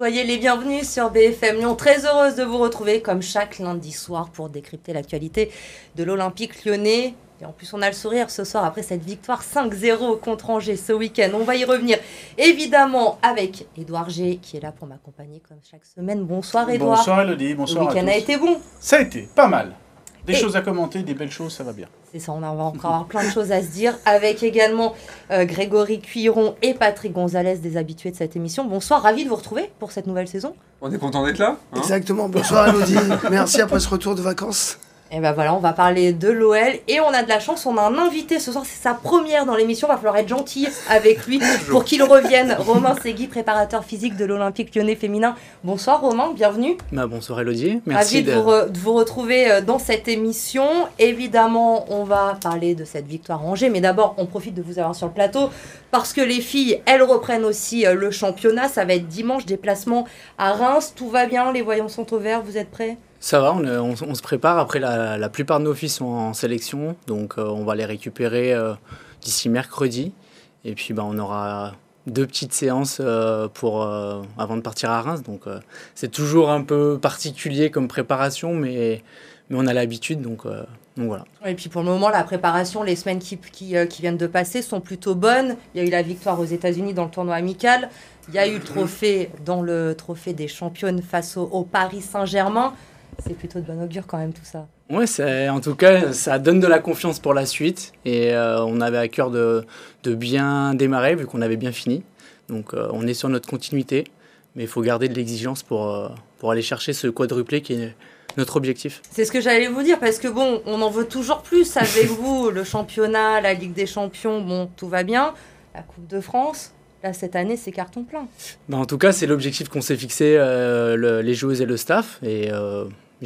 Soyez les bienvenus sur BFM Lyon. Très heureuse de vous retrouver comme chaque lundi soir pour décrypter l'actualité de l'Olympique lyonnais. Et en plus, on a le sourire ce soir après cette victoire 5-0 contre Angers ce week-end. On va y revenir évidemment avec Edouard G qui est là pour m'accompagner comme chaque semaine. Bonsoir Edouard. Bonsoir Elodie, bonsoir. Le week-end a été bon. Ça a été pas mal. Des choses à commenter, des belles choses, ça va bien. C'est ça, on va encore avoir plein de choses à se dire avec également euh, Grégory Cuiron et Patrick Gonzalez, des habitués de cette émission. Bonsoir, ravi de vous retrouver pour cette nouvelle saison. On est content d'être là. Hein? Exactement, bonsoir Elodie. Merci après ce retour de vacances. Et ben voilà, on va parler de l'OL et on a de la chance, on a un invité ce soir, c'est sa première dans l'émission, va falloir être gentil avec lui pour qu'il revienne. Romain Segui, préparateur physique de l'Olympique lyonnais féminin. Bonsoir Romain, bienvenue. Bah, bonsoir Elodie, merci Ravi de, vous, retrouver euh, dans cette émission. Évidemment, on va parler de cette victoire en Angers, mais d'abord, on profite de vous avoir sur le plateau parce que les filles, elles reprennent aussi euh, le championnat. Ça va être dimanche, déplacement à Reims. Tout va bien, les voyants sont au vert, vous êtes prêts? Ça va, on, se prépare. Après, la, plupart de nos filles sont en sélection, donc euh, on va les récupérer euh, d'ici mercredi. Et puis, bah, on aura deux petites séances euh, pour, avant de partir à Reims. Donc, c'est toujours un peu particulier comme préparation, mais, on a l'habitude, donc, voilà. Et puis pour le moment, la préparation, les semaines qui, viennent de passer sont plutôt bonnes. Il y a eu la victoire aux États-Unis dans le tournoi amical. Il y a eu le trophée dans le trophée des championnes face au Paris Saint-Germain c'est plutôt de bon augure quand même tout ça. Ouais, en tout cas, ça donne de la confiance pour la suite. Et euh, on avait à cœur de, de bien démarrer vu qu'on avait bien fini. Donc euh, on est sur notre continuité, mais il faut garder de l'exigence pour, euh, pour aller chercher ce quadruplé qui est notre objectif. C'est ce que j'allais vous dire, parce que bon, on en veut toujours plus avec vous. Le championnat, la Ligue des Champions, bon, tout va bien. La Coupe de France, Là, cette année, c'est carton plein. Ben, en tout cas, c'est l'objectif qu'on s'est fixé, les joueuses et le staff. Et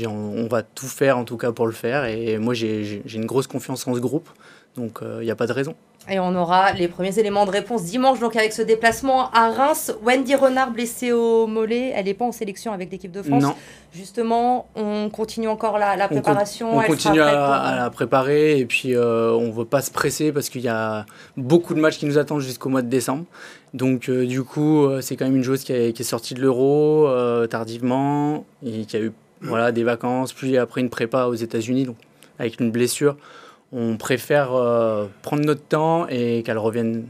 on, va tout faire en tout cas pour le faire. Et moi, j'ai une grosse confiance en ce groupe. Donc, il euh, n'y a pas de raison. Et on aura les premiers éléments de réponse dimanche, donc avec ce déplacement à Reims. Wendy Renard blessée au mollet, elle n'est pas en sélection avec l'équipe de France. Non. Justement, on continue encore la, préparation. On, continue à, la préparer et puis euh, on ne veut pas se presser parce qu'il y a beaucoup de matchs qui nous attendent jusqu'au mois de décembre. Donc euh, du coup, c'est quand même une joueuse qui, qui est sortie de l'euro tardivement et qui a eu voilà, des vacances, puis après une prépa aux États-Unis, donc avec une blessure. On préfère euh, prendre notre temps et qu'elle revienne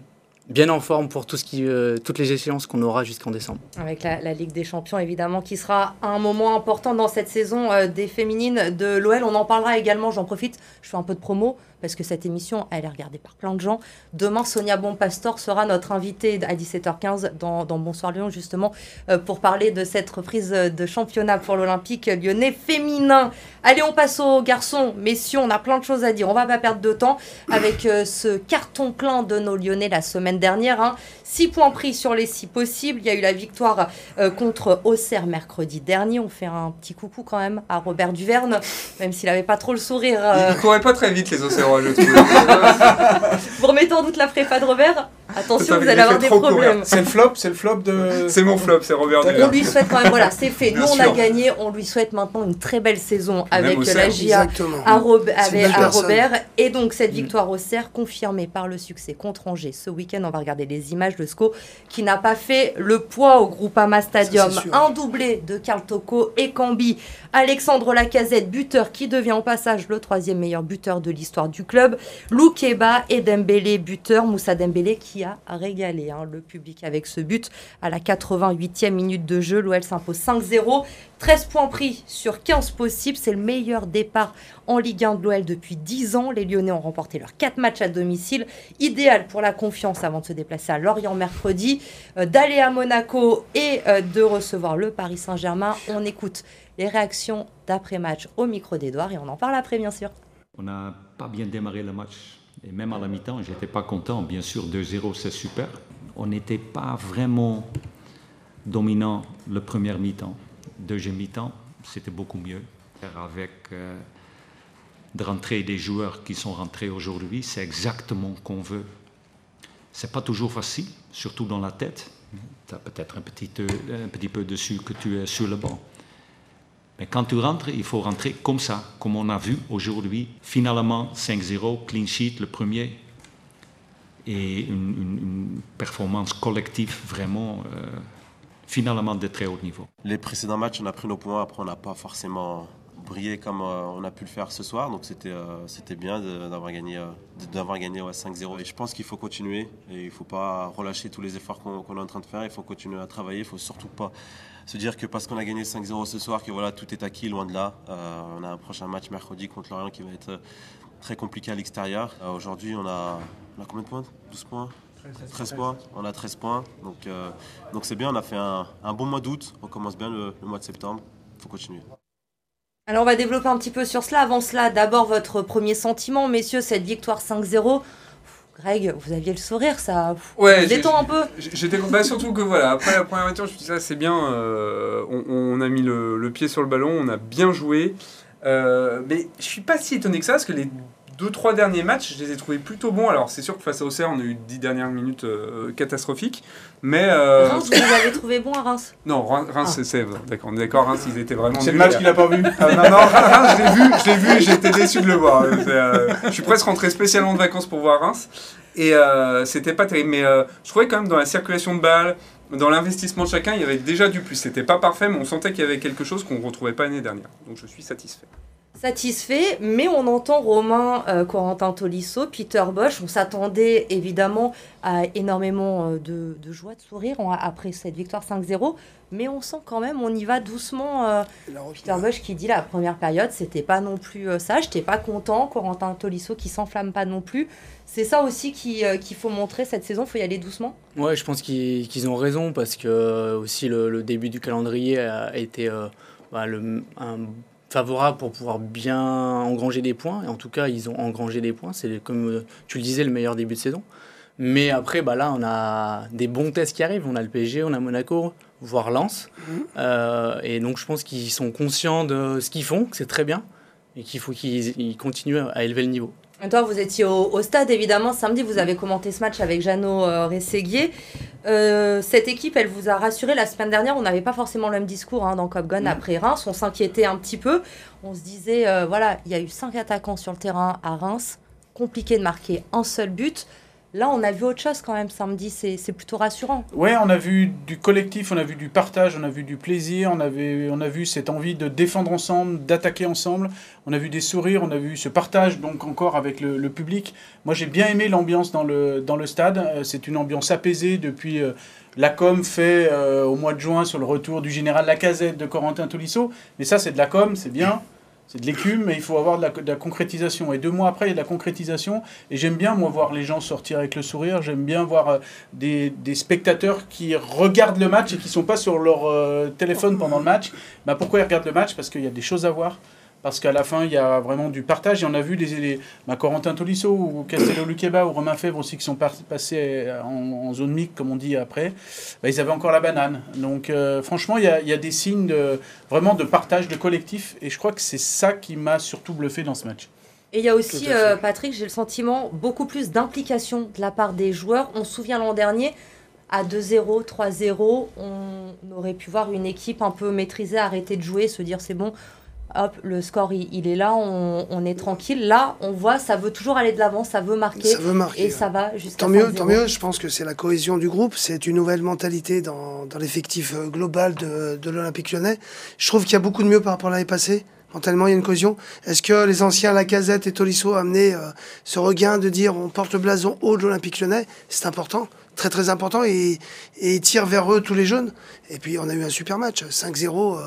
bien en forme pour euh, toutes les échéances qu'on aura jusqu'en décembre. Avec la, Ligue des Champions, évidemment, qui sera un moment important dans cette saison euh, des féminines de l'OL. On en parlera également, j'en profite, je fais un peu de promo parce que cette émission, elle est regardée par plein de gens. Demain, Sonia Bonpastor sera notre invitée à 17h15 dans, Bonsoir Lyon, justement, euh, pour parler de cette reprise de championnat pour l'Olympique lyonnais féminin. Allez, on passe aux garçons. Messieurs, on a plein de choses à dire. On va pas perdre de temps avec euh, ce carton plein de nos Lyonnais la semaine dernière. Hein. 6 points pris sur les 6 possibles. Il y a eu la victoire euh, contre Auxerre mercredi dernier. On fait un petit coucou quand même à Robert Duverne, même s'il n'avait pas trop le sourire. Il ne courait pas très vite les trouve. Vous remettez en doute la prépa de Robert? Attention, vous allez avoir des problèmes. C'est le flop, c'est le flop de. C'est mon flop, c'est Robert On lui souhaite quand même, voilà, c'est fait. Nous, on a gagné. On lui souhaite maintenant une très belle saison avec la GIA à, Robert. Et donc, cette mm. victoire au CER confirmée par le succès contre Angers. Ce week-end, on va regarder les images de SCO qui n'a pas fait le poids au Groupama Stadium. un doublé de Karl Toko et Cambi. Alexandre Lacazette, buteur qui devient au passage le troisième meilleur buteur de l'histoire du club. Lou Keba et Dembélé, buteur. Moussa Dembélé qui a régalé hein, le public avec ce but à la 88e minute de jeu. L'OL s'impose 5-0. 13 points pris sur 15 possibles. C'est le meilleur départ en Ligue 1 de l'OL depuis 10 ans. Les Lyonnais ont remporté leurs 4 matchs à domicile. Idéal pour la confiance avant de se déplacer à Lorient mercredi, euh, d'aller à Monaco et euh, de recevoir le Paris Saint-Germain. On écoute les réactions d'après-match au micro d'Edouard et on en parle après, bien sûr. On n'a pas bien démarré le match et même à la mi-temps, j'étais pas content. Bien sûr, 2-0, c'est super. On n'était pas vraiment dominant le premier mi-temps. Deuxième mi-temps, c'était beaucoup mieux. Avec euh, de rentrer des joueurs qui sont rentrés aujourd'hui, c'est exactement qu'on veut. C'est pas toujours facile, surtout dans la tête. Tu as peut-être un petit, un petit peu dessus que tu es sur le banc. Mais quand tu rentres, il faut rentrer comme ça, comme on a vu aujourd'hui. Finalement, 5-0, clean sheet, le premier. Et une, performance collective vraiment euh, finalement de très haut niveau. Les précédents matchs, on a pris nos points. Après, on n'a pas forcément brillé comme euh, on a pu le faire ce soir. Donc c'était euh, c'était bien d'avoir gagné, d'avoir gagné 5-0. Et je pense qu'il faut continuer. Et il ne faut pas relâcher tous les efforts qu'on est en train de faire. Il faut continuer à travailler. Il ne faut surtout pas se dire que parce qu'on a gagné 5-0 ce soir, que voilà, tout est acquis, loin de là. on a un prochain match mercredi contre Lorient qui va être très compliqué à l'extérieur. Aujourd'hui, on a, combien de points? 12 points? 13 points, on a 13 points, donc euh, donc c'est bien, on a fait un, bon mois d'août, on commence bien le, mois de septembre, il faut continuer. Alors on va développer un petit peu sur cela. Avant cela, d'abord votre premier sentiment, messieurs, cette victoire 5-0. Greg, vous aviez le sourire, ça ouais, détend un peu. J'étais bah, surtout que voilà, après la première mi-temps, je me suis dit ça c'est bien, euh, on, a mis le, pied sur le ballon, on a bien joué. Euh, mais je suis pas si étonné que ça parce que les deux, trois derniers matchs, je les ai trouvés plutôt bons. Alors, c'est sûr que face à Auxerre, on a eu dix dernières minutes euh, catastrophiques. Mais. Euh... Reims, vous les avez trouvés bons à Reims Non, Reims, ah. c'est. D'accord, on est d'accord, Reims, ils étaient vraiment. C'est le match qu'il n'a pas vu. Ah, non, non, Reims, je l'ai vu, je l'ai vu et j'étais déçu de le voir. Euh, je suis presque rentré spécialement de vacances pour voir Reims. Et euh, c'était pas terrible. Mais je trouvais quand même dans la circulation de balles, dans l'investissement de chacun, il y avait déjà du plus. C'était pas parfait, mais on sentait qu'il y avait quelque chose qu'on ne retrouvait pas l'année dernière. Donc je suis satisfait satisfait, mais on entend Romain euh, Corentin Tolisso, Peter Bosch. On s'attendait évidemment à énormément euh, de, joie, de sourire après cette victoire 5-0, mais on sent quand même, on y va doucement. Euh, Peter Bosch qui dit la première période, c'était pas non plus ça, j'étais pas content. Corentin Tolisso qui s'enflamme pas non plus. C'est ça aussi qu'il faut montrer cette saison, il faut y aller doucement. Ouais, je pense qu'ils ont raison parce que aussi le, début du calendrier a été bah, le, un favorable pour pouvoir bien engranger des points. Et en tout cas, ils ont engrangé des points. C'est comme euh, tu le disais, le meilleur début de saison. Mais après, bah là, on a des bons tests qui arrivent. On a le PSG, on a Monaco, voire Lens. Mhm. Euh, et donc, je pense qu'ils sont conscients de ce qu'ils font, que c'est très bien, et qu'il faut qu'ils continuent à élever le niveau. Toi, vous étiez au, stade, évidemment, samedi, vous avez commenté ce match avec Jeannot euh, Rességuier. Euh, cette équipe, elle vous a rassuré la semaine dernière. On n'avait pas forcément le même discours hein, dans Copgon après Reims. On s'inquiétait un petit peu. On se disait, euh, voilà, il y a eu cinq attaquants sur le terrain à Reims. Compliqué de marquer un seul but. Là, on a vu autre chose quand même samedi, c'est plutôt rassurant. Ouais, on a vu du collectif, on a vu du partage, on a vu du plaisir, on, avait, on a vu cette envie de défendre ensemble, d'attaquer ensemble, on a vu des sourires, on a vu ce partage donc encore avec le, public. Moi, j'ai bien aimé l'ambiance dans le, dans le stade, euh, c'est une ambiance apaisée depuis... Euh, la com fait euh, au mois de juin sur le retour du général Lacazette de Corentin Tolisso. Mais ça, c'est de la com, c'est bien c'est de l'écume, mais il faut avoir de la, concrétisation. Et deux mois après, il y a de la concrétisation. Et j'aime bien, moi, voir les gens sortir avec le sourire. J'aime bien voir euh, des, spectateurs qui regardent le match et qui ne sont pas sur leur euh, téléphone pendant le match. Bah, pourquoi ils regardent le match? Parce qu'il y a des choses à voir parce qu'à la fin, il y a vraiment du partage. Et on a vu les, les bah, Corentin Tolisso ou Castello Luqueba ou Romain Fèvre aussi qui sont passés en, zone mixte, comme on dit après. Bah, ils avaient encore la banane. Donc, euh, franchement, il y, a, il y, a, des signes de, vraiment de partage, de collectif. Et je crois que c'est ça qui m'a surtout bluffé dans ce match. Et il y a aussi, euh, Patrick, j'ai le sentiment, beaucoup plus d'implication de la part des joueurs. On se souvient l'an dernier, à 2-0, 3-0, on aurait pu voir une équipe un peu maîtrisée, arrêter de jouer, se dire c'est bon, hop, le score il, est là, on, est tranquille. Là, on voit, ça veut toujours aller de l'avant, ça veut marquer. Ça veut marquer. Et ça va jusqu'à Tant mieux, tant mieux. Je pense que c'est la cohésion du groupe, c'est une nouvelle mentalité dans, l'effectif euh, global de, l'Olympique lyonnais. Je trouve qu'il y a beaucoup de mieux par rapport à l'année passée. Mentalement, il y a une cohésion. Est-ce que les anciens Lacazette et Tolisso ont amené euh, ce regain de dire on porte le blason haut de l'Olympique lyonnais? C'est important, très très important, et, et tire vers eux tous les jeunes. Et puis on a eu un super match, 5-0. Euh,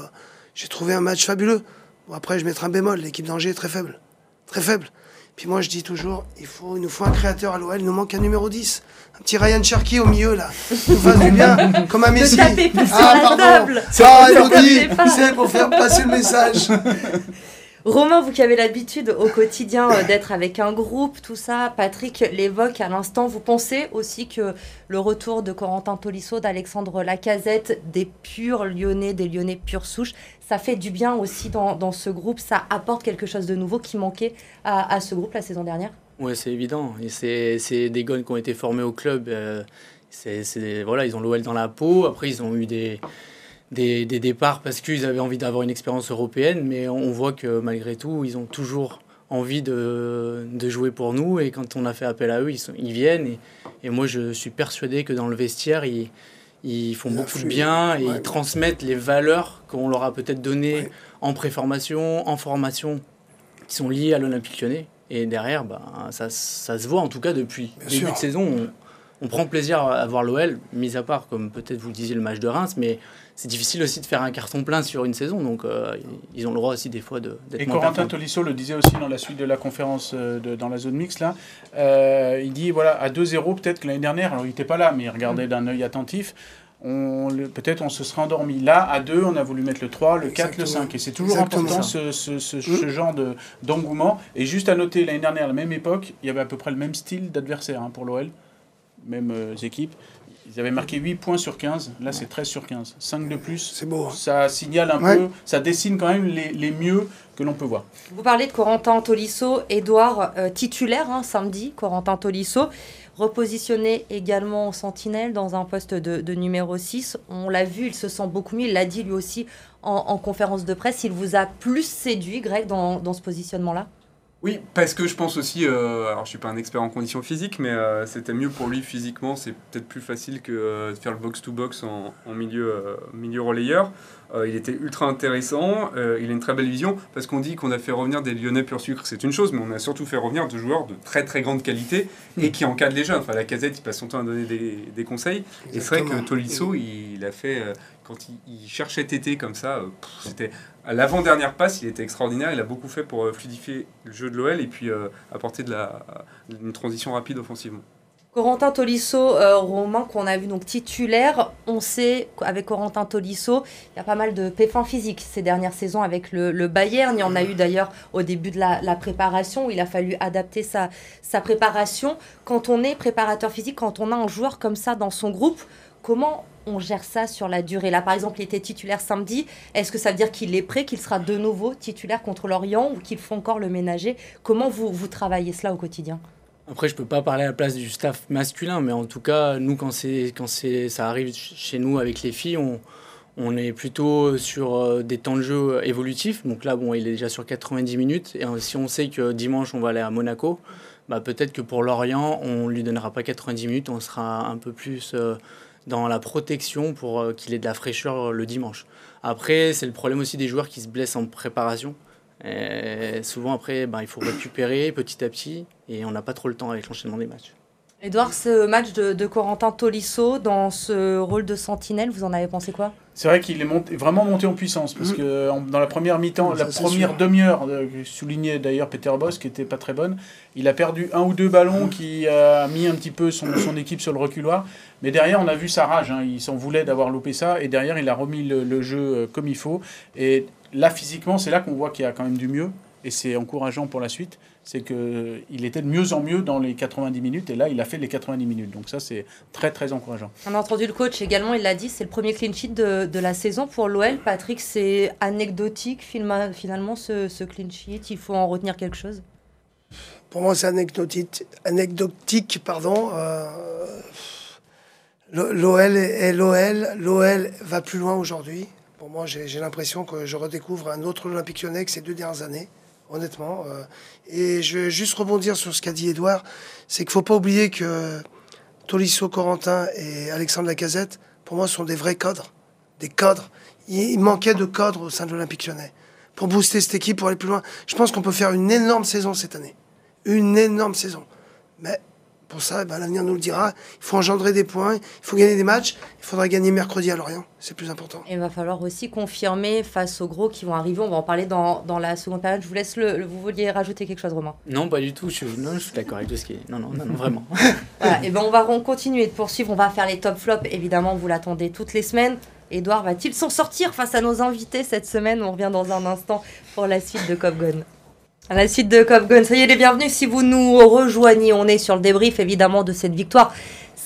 j'ai trouvé un match fabuleux. Bon, après, je mettrai un bémol. L'équipe d'Angers est très faible. Très faible. Puis moi, je dis toujours, il, faut, il nous faut un créateur à l'OL. Il nous manque un numéro 10. Un petit Ryan Cherky au milieu, là. nous fasse du bien, comme un Messi. Ah, pardon. Ah, Elodie, c'est pour faire passer le message. Romain, vous qui avez l'habitude au quotidien euh, d'être avec un groupe, tout ça, Patrick l'évoque à l'instant, vous pensez aussi que le retour de Corentin Tolisso, d'Alexandre Lacazette, des purs lyonnais, des lyonnais pure souche, ça fait du bien aussi dans, ce groupe, ça apporte quelque chose de nouveau qui manquait à, ce groupe la saison dernière? Oui, c'est évident. Et c'est des gones qui ont été formés au club. Euh, c'est voilà, ils ont l'OL dans la peau. Après, ils ont eu des des, départs parce qu'ils avaient envie d'avoir une expérience européenne, mais on voit que malgré tout, ils ont toujours envie de, jouer pour nous. Et quand on a fait appel à eux, ils, ils viennent. Et, moi, je suis persuadé que dans le vestiaire, ils, ils font beaucoup de bien et ils transmettent les valeurs qu'on leur a peut-être données en préformation, en formation, qui sont liées à l'Olympique lyonnais. Et derrière, bah, ça, ça, se voit en tout cas depuis le début de saison. On, prend plaisir à voir l'OL, mis à part, comme peut-être vous le disiez, le match de Reims, mais c'est difficile aussi de faire un carton plein sur une saison, donc euh, ils ont le droit aussi des fois d'être Et Corentin Tolisso le disait aussi dans la suite de la conférence euh, de, dans la zone mixte, là, euh, il dit, voilà, à 2-0, peut-être que l'année dernière, alors il n'était pas là, mais il regardait mm. d'un œil attentif, peut-être on se serait endormi. Là, à 2, on a voulu mettre le 3, le 4, le 5. Et c'est toujours important ce, ce, ce, mm. genre d'engouement. Et juste à noter, l'année dernière, à la même époque, il y avait à peu près le même style d'adversaire hein, pour l'OL, même équipes. Ils avaient marqué 8 points sur 15. Là, c'est 13 sur 15. 5 de plus. C'est beau. Hein. Ça signale un peu, ça dessine quand même les, les mieux que l'on peut voir. Vous parlez de Corentin Tolisso, Edouard euh, titulaire hein, samedi, Corentin Tolisso, repositionné également en sentinelle dans un poste de, de numéro 6. On l'a vu, il se sent beaucoup mieux. Il l'a dit lui aussi en, en, conférence de presse. Il vous a plus séduit, Greg, dans, dans ce positionnement-là? Oui, parce que je pense aussi, euh, alors je suis pas un expert en conditions physiques, mais euh, c'était mieux pour lui physiquement, c'est peut-être plus facile que euh, de faire le box-to-box en, milieu, milieu relayeur. il était ultra intéressant, il a une très belle vision, parce qu'on dit qu'on a fait revenir des Lyonnais pur sucre, c'est une chose, mais on a surtout fait revenir deux joueurs de très très grande qualité et qui encadrent les jeunes. Enfin, la casette, il passe son temps à donner des, conseils, et c'est vrai que Tolisso, il, a fait, quand il, cherchait Tété comme ça, c'était à l'avant-dernière passe, il était extraordinaire. Il a beaucoup fait pour euh, fluidifier le jeu de l'OL et puis euh, apporter de la, une transition rapide offensivement. Corentin Tolisso, euh, Romain, qu'on a vu donc titulaire, on sait qu'avec Corentin Tolisso, il y a pas mal de pépins physiques ces dernières saisons avec le, Bayern. Il y en a eu d'ailleurs au début de la, préparation où il a fallu adapter sa préparation. Quand on est préparateur physique, quand on a un joueur comme ça dans son groupe, comment on gère ça sur la durée Là, par exemple, il était titulaire samedi. Est-ce que ça veut dire qu'il est prêt, qu'il sera de nouveau titulaire contre l'Orient ou qu'il faut encore le ménager? Comment vous, travaillez cela au quotidien? Après, je peux pas parler à la place du staff masculin, mais en tout cas, nous, quand, ça arrive chez nous avec les filles, on, est plutôt sur euh, des temps de jeu évolutifs. Donc là, il est déjà sur 90 minutes. Et euh, si on sait que dimanche, on va aller à Monaco, bah, peut-être que pour Lorient, on lui donnera pas 90 minutes, on sera un peu plus euh, dans la protection pour euh, qu'il ait de la fraîcheur euh, le dimanche. Après, c'est le problème aussi des joueurs qui se blessent en préparation. Souvent, après, ben, il faut récupérer petit à petit et on n'a pas trop le temps avec l'enchaînement des matchs. Edouard, ce match de, Corentin Tolisso dans ce rôle de sentinelle, vous en avez pensé quoi? C'est vrai qu'il est monté, vraiment monté en puissance parce mmh. que dans la première mi-temps, la première demi-heure, euh, soulignait d'ailleurs Peter Boss, qui était pas très bonne, il a perdu un ou deux ballons qui a mis un petit peu son, son équipe sur le reculoir. Mais derrière, on a vu sa rage. Hein. Il s'en voulait d'avoir loupé ça. Et derrière, il a remis le, jeu euh, comme il faut. Et là, physiquement, c'est là qu'on voit qu'il y a quand même du mieux. Et c'est encourageant pour la suite. C'est qu'il était de mieux en mieux dans les 90 minutes. Et là, il a fait les 90 minutes. Donc ça, c'est très, très encourageant. On a entendu le coach également. Il l'a dit, c'est le premier clean sheet de, la saison pour l'OL. Patrick, c'est anecdotique finalement ce, ce clean sheet? Il faut en retenir quelque chose? Pour moi, c'est anecdotique. anecdotique pardon. Euh, L'OL est l'OL. L'OL va plus loin aujourd'hui. Pour moi, j'ai l'impression que je redécouvre un autre Olympique lyonnais que ces deux dernières années, honnêtement. Euh. Et je vais juste rebondir sur ce qu'a dit Edouard. C'est qu'il ne faut pas oublier que Tolisso, Corentin et Alexandre Lacazette, pour moi, sont des vrais cadres. Des cadres. Il manquait de cadres au sein de l'Olympique lyonnais pour booster cette équipe, pour aller plus loin. Je pense qu'on peut faire une énorme saison cette année. Une énorme saison. Mais pour ça, eh ben, l'avenir nous le dira. Il faut engendrer des points, il faut gagner des matchs. Il faudra gagner mercredi à Lorient. C'est plus important. Et il va falloir aussi confirmer face aux gros qui vont arriver. On va en parler dans, dans la seconde période. Je vous laisse le, Vous vouliez rajouter quelque chose, Romain? Non, pas du tout. Je, non, je suis d'accord avec tout ce qui est. Non, non, non, vraiment. voilà. Et ben on va continuer de poursuivre. On va faire les top flops. Évidemment, vous l'attendez toutes les semaines. Edouard va-t-il s'en sortir face à nos invités cette semaine On revient dans un instant pour la suite de Cop Gun. À la suite de Cop Gun, soyez les bienvenus si vous nous rejoignez. On est sur le débrief évidemment de cette victoire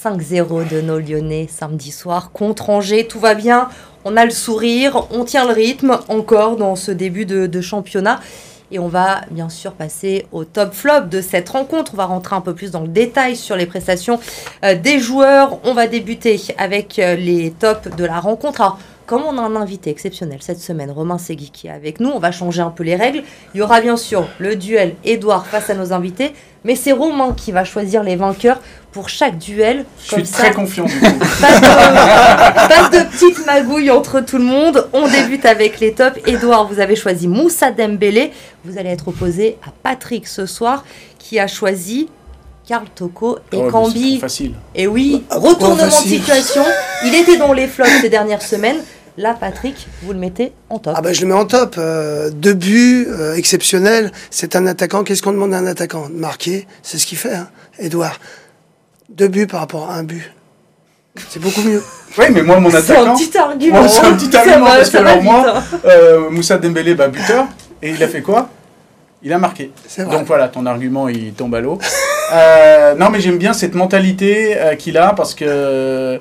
5-0 de nos Lyonnais samedi soir contre Angers. Tout va bien, on a le sourire, on tient le rythme encore dans ce début de, championnat. Et on va bien sûr passer au top flop de cette rencontre. On va rentrer un peu plus dans le détail sur les prestations euh, des joueurs. On va débuter avec euh, les tops de la rencontre comme on a un invité exceptionnel cette semaine, Romain Segui qui est avec nous, on va changer un peu les règles. Il y aura bien sûr le duel Edouard face à nos invités, mais c'est Romain qui va choisir les vainqueurs pour chaque duel. Je suis très confiant. Pas de, pas de petites magouilles entre tout le monde. On débute avec les tops. Edouard, vous avez choisi Moussa Dembélé. Vous allez être opposé à Patrick ce soir qui a choisi Karl Toko et oh, Cambi. facile. Et oui, ah, retournement de situation. Il était dans les flops ces dernières semaines. Là, Patrick, vous le mettez en top. Ah bah, je le mets en top. Euh, deux buts euh, exceptionnels. C'est un attaquant. Qu'est-ce qu'on demande à un attaquant? Marquer, c'est ce qu'il fait, hein, Edouard. Deux buts par rapport à un but. C'est beaucoup mieux. Oui, mais moi, mon attaquant. C'est un petit argument. c'est un petit argument parce que alors, moi, hein. euh, Moussa Dembélé, bah, buteur. Et il a fait quoi? Il a marqué. Donc voilà, ton argument, il tombe à l'eau. non, mais j'aime bien cette mentalité qu'il a parce que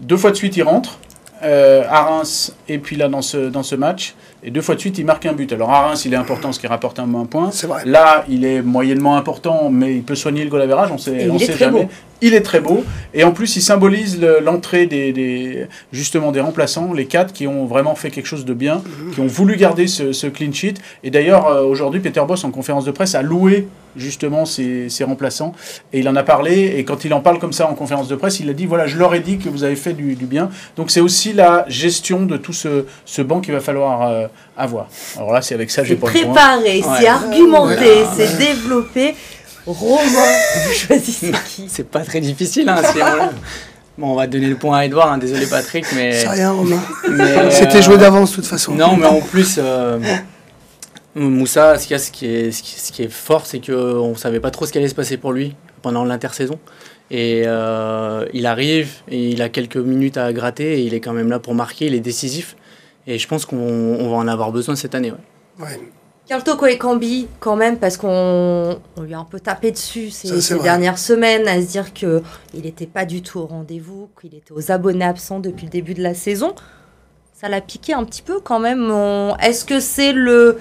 deux fois de suite, il rentre à Reims et puis là dans ce, dans ce match. Et deux fois de suite, il marque un but. Alors à Reims, il est important, ce qui rapporte un, un point. Là, il est moyennement important, mais il peut soigner le goal average, on sait, on sait jamais. Il est très beau. Et en plus, il symbolise l'entrée des, des, justement des remplaçants, les quatre qui ont vraiment fait quelque chose de bien, qui ont voulu garder ce, ce clean sheet. Et d'ailleurs, euh, aujourd'hui, Peter Boss, en conférence de presse, a loué justement ses, ses, remplaçants. Et il en a parlé. Et quand il en parle comme ça en conférence de presse, il a dit voilà, je leur ai dit que vous avez fait du, du bien. Donc c'est aussi la gestion de tout ce, ce banc qu'il va falloir euh, avoir. Alors là, c'est avec ça que j'ai pas préparé, c'est argumenté, c'est développé. Romain, vous choisissez qui C'est pas très difficile. Hein, Bon, on va donner le point à Edouard, hein, désolé Patrick, mais... C'est rien Romain. C'était joué d'avance de toute façon. Non, mais en plus, euh, Moussa, ce, ce, qui est, ce qui est fort, c'est qu'on ne savait pas trop ce qui allait se passer pour lui pendant l'intersaison. Et euh, il arrive, et il a quelques minutes à gratter, et il est quand même là pour marquer, il est décisif. Et je pense qu'on va en avoir besoin cette année. Ouais. ouais. Carl Toko et Cambi, quand même, parce qu'on lui a un peu tapé dessus ces, dernières semaines, à se dire qu'il n'était pas du tout au rendez-vous, qu'il était aux abonnés absents depuis le début de la saison. Ça l'a piqué un petit peu quand même. Est-ce que c'est le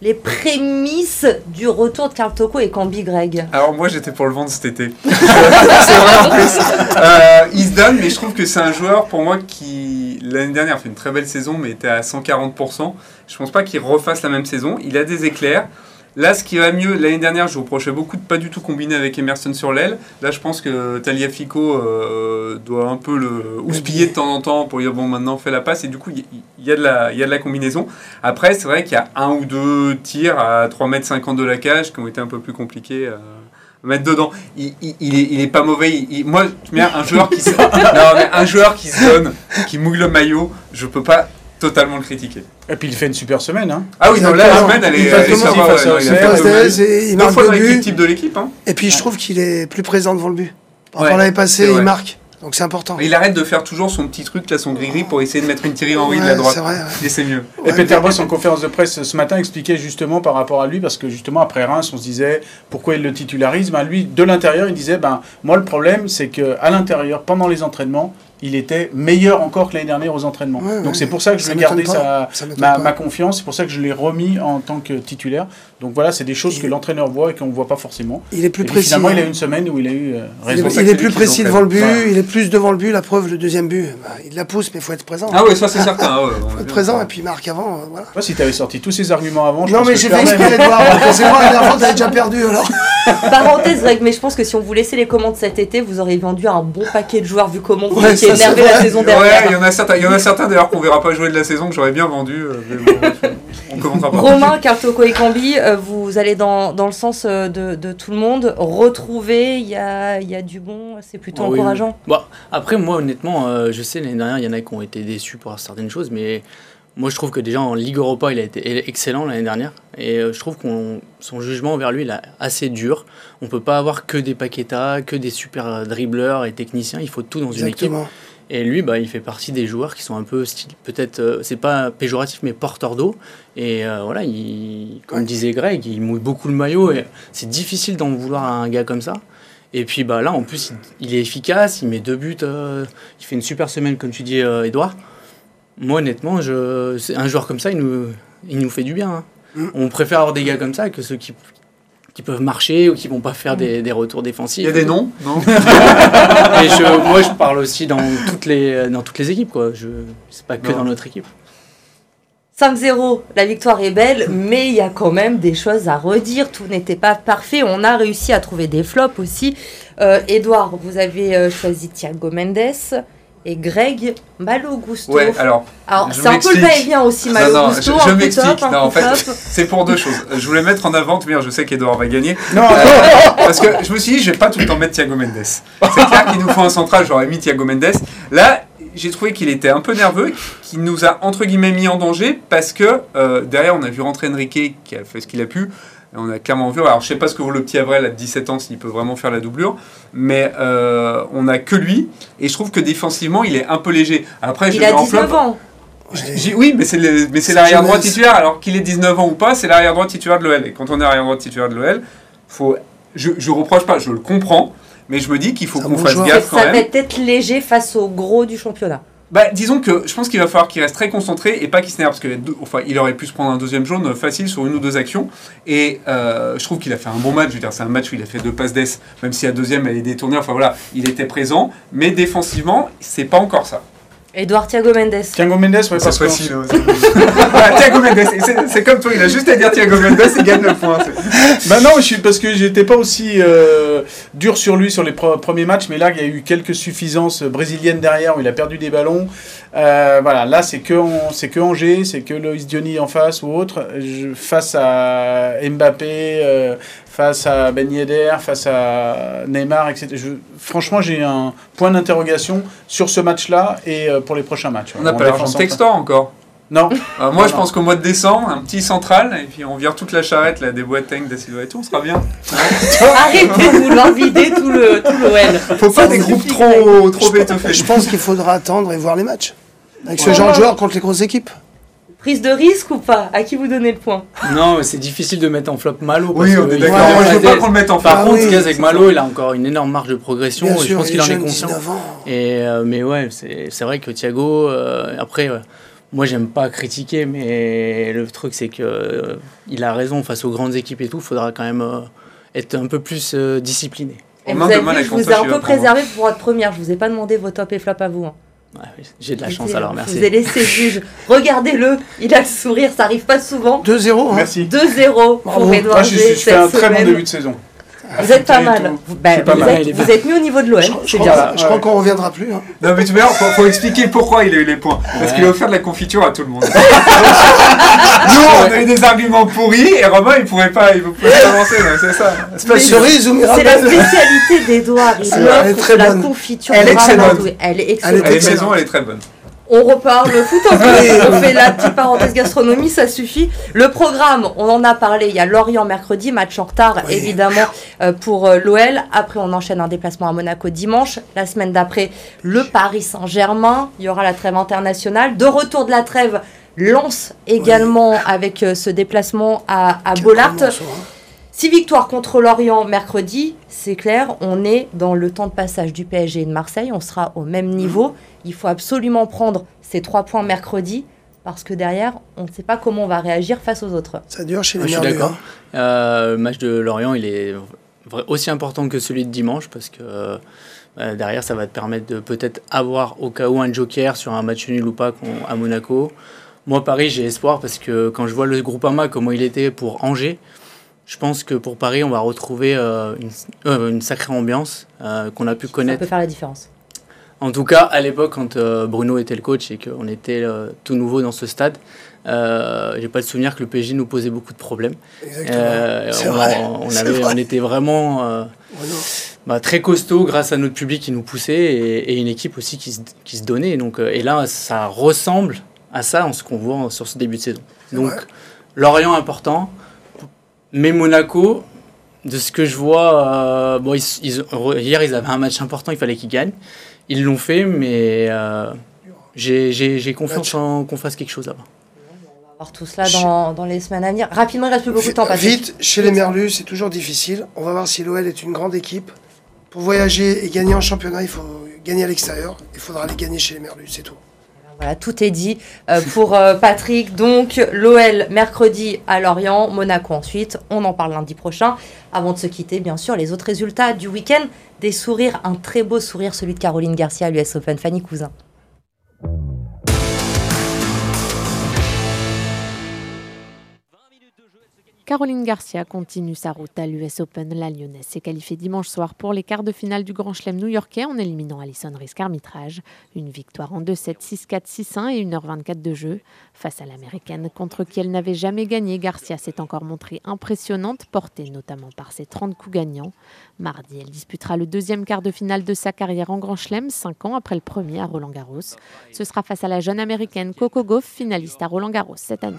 les prémices du retour de Carl Toko et Cambi Greg Alors moi j'étais pour le vendre cet été. c'est vrai en plus. Euh, il se donne, mais je trouve que c'est un joueur pour moi qui l'année dernière a fait une très belle saison, mais était à 140%. Je pense pas qu'il refasse la même saison. Il a des éclairs. Là, ce qui va mieux, l'année dernière, je vous reprochais beaucoup de pas du tout combiner avec Emerson sur l'aile. Là, je pense que Talia Fico euh, doit un peu le houspiller de temps en temps pour dire bon, maintenant, on fait la passe. Et du coup, il y, a de la, y a de la combinaison. Après, c'est vrai qu'il y a un ou deux tirs à 3,50 m de la cage qui ont été un peu plus compliqués. à mettre dedans. Il, il, est, pas mauvais. moi, un joueur qui un joueur qui se donne, qui mouille le maillot, je peux pas totalement le critiquer. Et puis il fait une super semaine. Hein. Ah oui, non, là, la semaine, elle est. Il, marque le type de l'équipe. Hein. Et puis je trouve qu'il est plus présent devant le but. Par rapport à l'année passée, il marque. Donc c'est important. Il arrête de faire toujours son petit truc, là, son gris-gris, pour essayer de mettre une Thierry Henry de la droite. Vrai, Et c'est mieux. Et Peter Boss, en conférence de presse ce matin, expliquait justement par rapport à lui, parce que justement, après Reims, on se disait pourquoi il le titularise. Ben, lui, de l'intérieur, il disait ben, moi, le problème, c'est qu'à l'intérieur, pendant les entraînements, il était meilleur encore que l'année dernière aux entraînements. Donc c'est pour ça que je gardé sa, ma, confiance, c'est pour ça que je l'ai remis en tant que titulaire. Donc voilà, c'est des choses que l'entraîneur voit et qu'on ne voit pas forcément. Il est plus précis. Finalement, il a hein. une semaine où il a eu euh, raison. Il est, plus précis devant le but, il est plus devant le but, la preuve, le deuxième but. Bah, il la pousse, mais il faut être présent. Ah oui, ça c'est certain. Ah il faut être présent et puis il marque avant. Euh, voilà. si tu avais sorti tous ces arguments avant, je Non, mais j'ai fait exprès, Edouard. C'est moi, la dernière fois, t'avais déjà perdu alors. Parenthèse, mais je pense que si on vous laissait les commandes cet été, vous auriez vendu un bon paquet de joueurs vu comment vous étiez énervé la saison Ouais, il y en a certains, il y en a certains d'ailleurs qu'on verra pas jouer de la saison que j'aurais bien vendu. Euh, on commencera pas. Romain, Cartoko et Cambi, euh, vous allez dans, dans le sens euh, de, de, tout le monde. Retrouver, il y a, y a du bon, c'est plutôt encourageant. Bon, après, moi, honnêtement, je sais, l'année dernière, il y en a qui ont été déçus pour certaines choses, mais moi, je trouve que déjà en Ligue Europa, il a été excellent l'année dernière. Et je trouve que son jugement envers lui, il est assez dur. On peut pas avoir que des Paqueta, que des super dribbleurs et techniciens. Il faut tout dans une équipe. Et lui, bah, il fait partie des joueurs qui sont un peu, peut-être, euh, c'est pas péjoratif, mais porteur d'eau. Et euh, voilà, il, comme disait Greg, il mouille beaucoup le maillot. Et c'est difficile d'en vouloir à un gars comme ça. Et puis bah, là, en plus, il, est efficace, il met deux buts, euh, il fait une super semaine, comme tu dis, Edouard. Moi, honnêtement, je, un joueur comme ça, il nous, il nous fait du bien. Hein. Mm. On préfère avoir des gars comme ça que ceux qui, qui peuvent marcher ou qui vont pas faire des, des retours défensifs. Il y a des noms, non? Et je, Moi, je parle aussi dans toutes les, dans toutes les équipes. Quoi. Je, c'est pas que dans notre équipe. 5-0, la victoire est belle, mais il y a quand même des choses à redire. Tout n'était pas parfait. On a réussi à trouver des flops aussi. Euh, Edouard, vous avez euh, choisi Thiago Mendes et Greg Malo Gusto. Ouais, alors. alors c'est un peu le va-et-vient aussi, Malo non, non, Gusto. Je, je m'explique. Non, en fait, c'est pour deux choses. Je voulais mettre en avant, bien, je sais qu'Edouard va gagner. Non, euh, Parce que je me suis dit, je vais pas tout le temps mettre Thiago Mendes. C'est clair qu'il nous faut un central, j'aurais mis Thiago Mendes. Là, j'ai trouvé qu'il était un peu nerveux, qu'il nous a entre guillemets mis en danger parce que euh, derrière on a vu rentrer Enrique qui a fait ce qu'il a pu. On a clairement vu, alors je sais pas ce que vaut le petit Avril à 17 ans, s'il peut vraiment faire la doublure, mais euh, on a que lui, et je trouve que défensivement il est un peu léger. Après, il a 19 ans oui, mais c'est l'arrière droit titulaire. Alors qu'il ait 19 ans ou pas, c'est l'arrière droit titulaire de l'OL. Et quand on est arrière droit titulaire de l'OL, faut, je, je reproche pas, je le comprends, mais je me dis qu'il faut qu'on fasse gaffe quand ça même. Ça va être léger face au gros du championnat. Bah, disons que je pense qu'il va falloir qu'il reste très concentré et pas qu'il s'énerve parce que enfin, il aurait pu se prendre un deuxième jaune facile sur une ou deux actions et euh, je trouve qu'il a fait un bon match. Je veux dire, c'est un match où il a fait deux passes d'ess, même si la deuxième elle est détournée. Enfin voilà, il était présent, mais défensivement, c'est pas encore ça. Edouard Thiago Mendes. Thiago Mendes, ouais, parce facile. Thiago Mendes, c'est comme toi, il a juste à dire Thiago Mendes et gagne le point. bah non, je suis, parce que j'étais pas aussi euh, dur sur lui sur les premiers matchs, mais là, il y a eu quelques suffisances brésiliennes derrière où il a perdu des ballons. Euh, voilà, là, c'est que, c'est que Angers, c'est que Loïs Diony en face ou autre. face à Mbappé, euh, face à Ben Yedder, face à Neymar, etc. franchement, j'ai un point d'interrogation sur ce match-là et euh, pour les prochains matchs. On n'a pas l'argent de Textor encore non. Euh, moi, je pense qu'au mois de décembre, un petit central, et puis on vire toute la charrette là, des boîtes de Silva et tout, on sera bien. Arrêtez de vouloir vider tout le, tout l'OL. Faut pas des groupes trop, trop étoffés. Je pense qu'il faudra attendre et voir les matchs. Avec ce genre de joueurs contre les grosses équipes. Prise de risque ou pas? À qui vous donnez le point? Non, c'est difficile de mettre en flop Malo. oui, on est d'accord. Moi, je veux pas qu'on le mette en flop. Par contre, avec Malo, il a encore une énorme marge de progression. et je pense qu'il en est conscient. Et, euh, mais ouais, c'est vrai que Thiago, euh, après. moi, j'aime pas critiquer, mais le truc, c'est que euh, il a raison face aux grandes équipes et tout. Il faudra quand même être un peu plus discipliné. Et vous avez vu, je vous ai un peu préservé pour votre première. Je vous ai pas demandé vos top et flop à vous. Hein. J'ai de la chance alors, merci. Je vous ai laissé juge. Regardez-le, il a le sourire, ça arrive pas souvent. 2-0. Hein. Merci. 2-0 pour Edouard. je, je fais un très bon début de saison. Vous êtes pas mal. Bah, vous, Êtes, vous, êtes, mis au niveau de l'OM. Je, crois, je crois qu'on reviendra plus. Hein. Non, mais tu faut, faut expliquer pourquoi il a eu les points. Parce qu'il a offert de la confiture à tout le monde. Nous, on a eu des arguments pourris et Romain, il pouvait pas, il pouvait pas avancer. C'est ça. C'est pas cerise ou C'est la spécialité d'Edouard. Il offre la confiture. Elle est très bonne. Elle est excellente. Elle est maison, elle est très bonne. On reparle foot un peu, on fait la petite parenthèse gastronomie, ça suffit. Le programme, on en a parlé, il y a Lorient mercredi, match en retard évidemment euh, pour euh, l'OL. Après, on enchaîne un déplacement à Monaco dimanche. La semaine d'après, le Paris Saint-Germain. Il y aura la trêve internationale. De retour de la trêve, Lance également avec euh, ce déplacement à, à Bollard. Six victoires contre Lorient mercredi, c'est clair, on est dans le temps de passage du PSG et de Marseille, on sera au même niveau. Il faut absolument prendre ces trois points mercredi parce que derrière, on ne sait pas comment on va réagir face aux autres. Ça dure chez les Je suis d'accord. Euh, le match de Lorient, il est aussi important que celui de dimanche parce que euh, derrière, ça va te permettre de peut-être avoir au cas où un joker sur un match nul ou pas à Monaco. Moi, Paris, j'ai espoir parce que quand je vois le groupe AMA, comment il était pour Angers, je pense que pour Paris, on va retrouver euh, euh, une, sacrée ambiance euh, qu'on a pu connaître. Ça peut faire la différence. En tout cas, à l'époque, quand Bruno était le coach et qu'on était tout nouveau dans ce stade, euh, j'ai pas le souvenir que le PSG nous posait beaucoup de problèmes. Exactement. on, avait, on, était vraiment bah, très costaud grâce à notre public qui nous poussait et, une équipe aussi qui se, qui se donnait. Donc, et là, ça ressemble à ça en ce qu'on voit sur ce début de saison. Donc, Lorient important. Mais Monaco, de ce que je vois, euh, bon, hier ils avaient un match important, il fallait qu'ils gagnent. Ils l'ont fait, mais euh, j'ai confiance en qu'on fasse quelque chose là-bas. On va voir tout cela dans, dans, les semaines à venir. Rapidement, il reste plus beaucoup de temps. Vite, chez les Merlus, c'est toujours difficile. On va voir si l'OL est une grande équipe. Pour voyager et gagner en championnat, il faut gagner à l'extérieur. Il faudra aller gagner chez les Merlus, c'est tout. Voilà, tout est dit euh, pour euh, Patrick. Donc, l'OL mercredi à Lorient, Monaco ensuite. On en parle lundi prochain. Avant de se quitter, bien sûr, les autres résultats du week-end. Des sourires, un très beau sourire, celui de Caroline Garcia à l'US Open. Fanny Cousin. Caroline Garcia continue sa route à l'US Open. La Lyonnaise s'est qualifiée dimanche soir pour les quarts de finale du Grand Chelem new-yorkais en éliminant Alison Risk arbitrage. Une victoire en 2-7, 6-4, 6-1 et 1h24 de jeu. Face à l'américaine, contre qui elle n'avait jamais gagné, Garcia s'est encore montrée impressionnante, portée notamment par ses 30 coups gagnants. Mardi, elle disputera le deuxième quart de finale de sa carrière en Grand Chelem, 5 ans après le premier à Roland Garros. Ce sera face à la jeune américaine Coco Gauff, finaliste à Roland Garros cette année.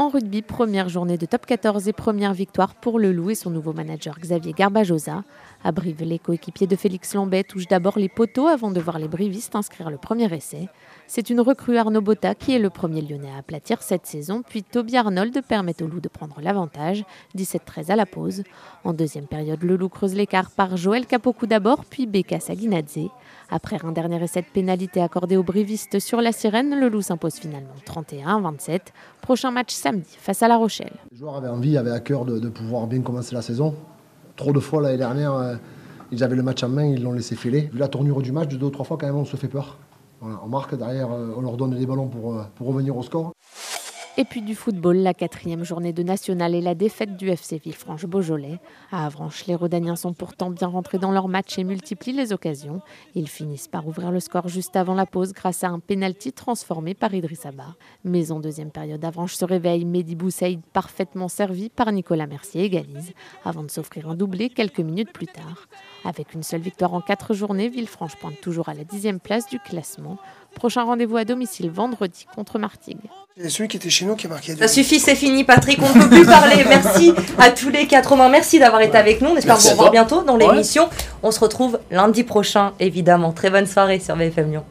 En rugby, première journée de top 14 et première victoire pour le Loup et son nouveau manager Xavier Garbajosa. À Brive, les coéquipiers de Félix Lambet touchent d'abord les poteaux avant de voir les brivistes inscrire le premier essai. C'est une recrue Arnaud Botta qui est le premier lyonnais à aplatir cette saison, puis Toby Arnold permet au Loup de prendre l'avantage, 17-13 à la pause. En deuxième période, le Loup creuse l'écart par Joël Capoku d'abord, puis Beka Saginadze. Après un dernier essai de pénalité accordé aux brivistes sur la sirène, le Loup s'impose finalement 31-27. Prochain match samedi face à La Rochelle. Les joueurs avaient envie, avaient à cœur de, pouvoir bien commencer la saison. Trop de fois l'année dernière, euh, ils avaient le match en main, ils l'ont laissé filer. Vu la tournure du match, de deux ou trois fois quand même on se fait peur. On marque derrière, euh, on leur donne des ballons euh, pour revenir au score. Et puis du football, la quatrième journée de national et la défaite du FC Villefranche-Beaujolais. À Avranches, les Rodaniens sont pourtant bien rentrés dans leur match et multiplient les occasions. Ils finissent par ouvrir le score juste avant la pause grâce à un pénalty transformé par Idriss Abba. Mais en deuxième période, Avranches se réveille. Mehdi Boussaïd, parfaitement servi par Nicolas Mercier, égalise avant de s'offrir un doublé quelques minutes plus tard. Avec une seule victoire en quatre journées, Villefranche pointe toujours à la dixième place du classement. Prochain rendez-vous à domicile vendredi contre Martigues. C'est celui qui était chez nous qui a marqué. Ça suffit, c'est fini, Patrick. On ne peut plus parler. Merci à tous les quatre. Romain, merci d'avoir été avec nous. On espère vous revoir bientôt dans l'émission. On se retrouve lundi prochain, évidemment. Très bonne soirée sur BFM Lyon.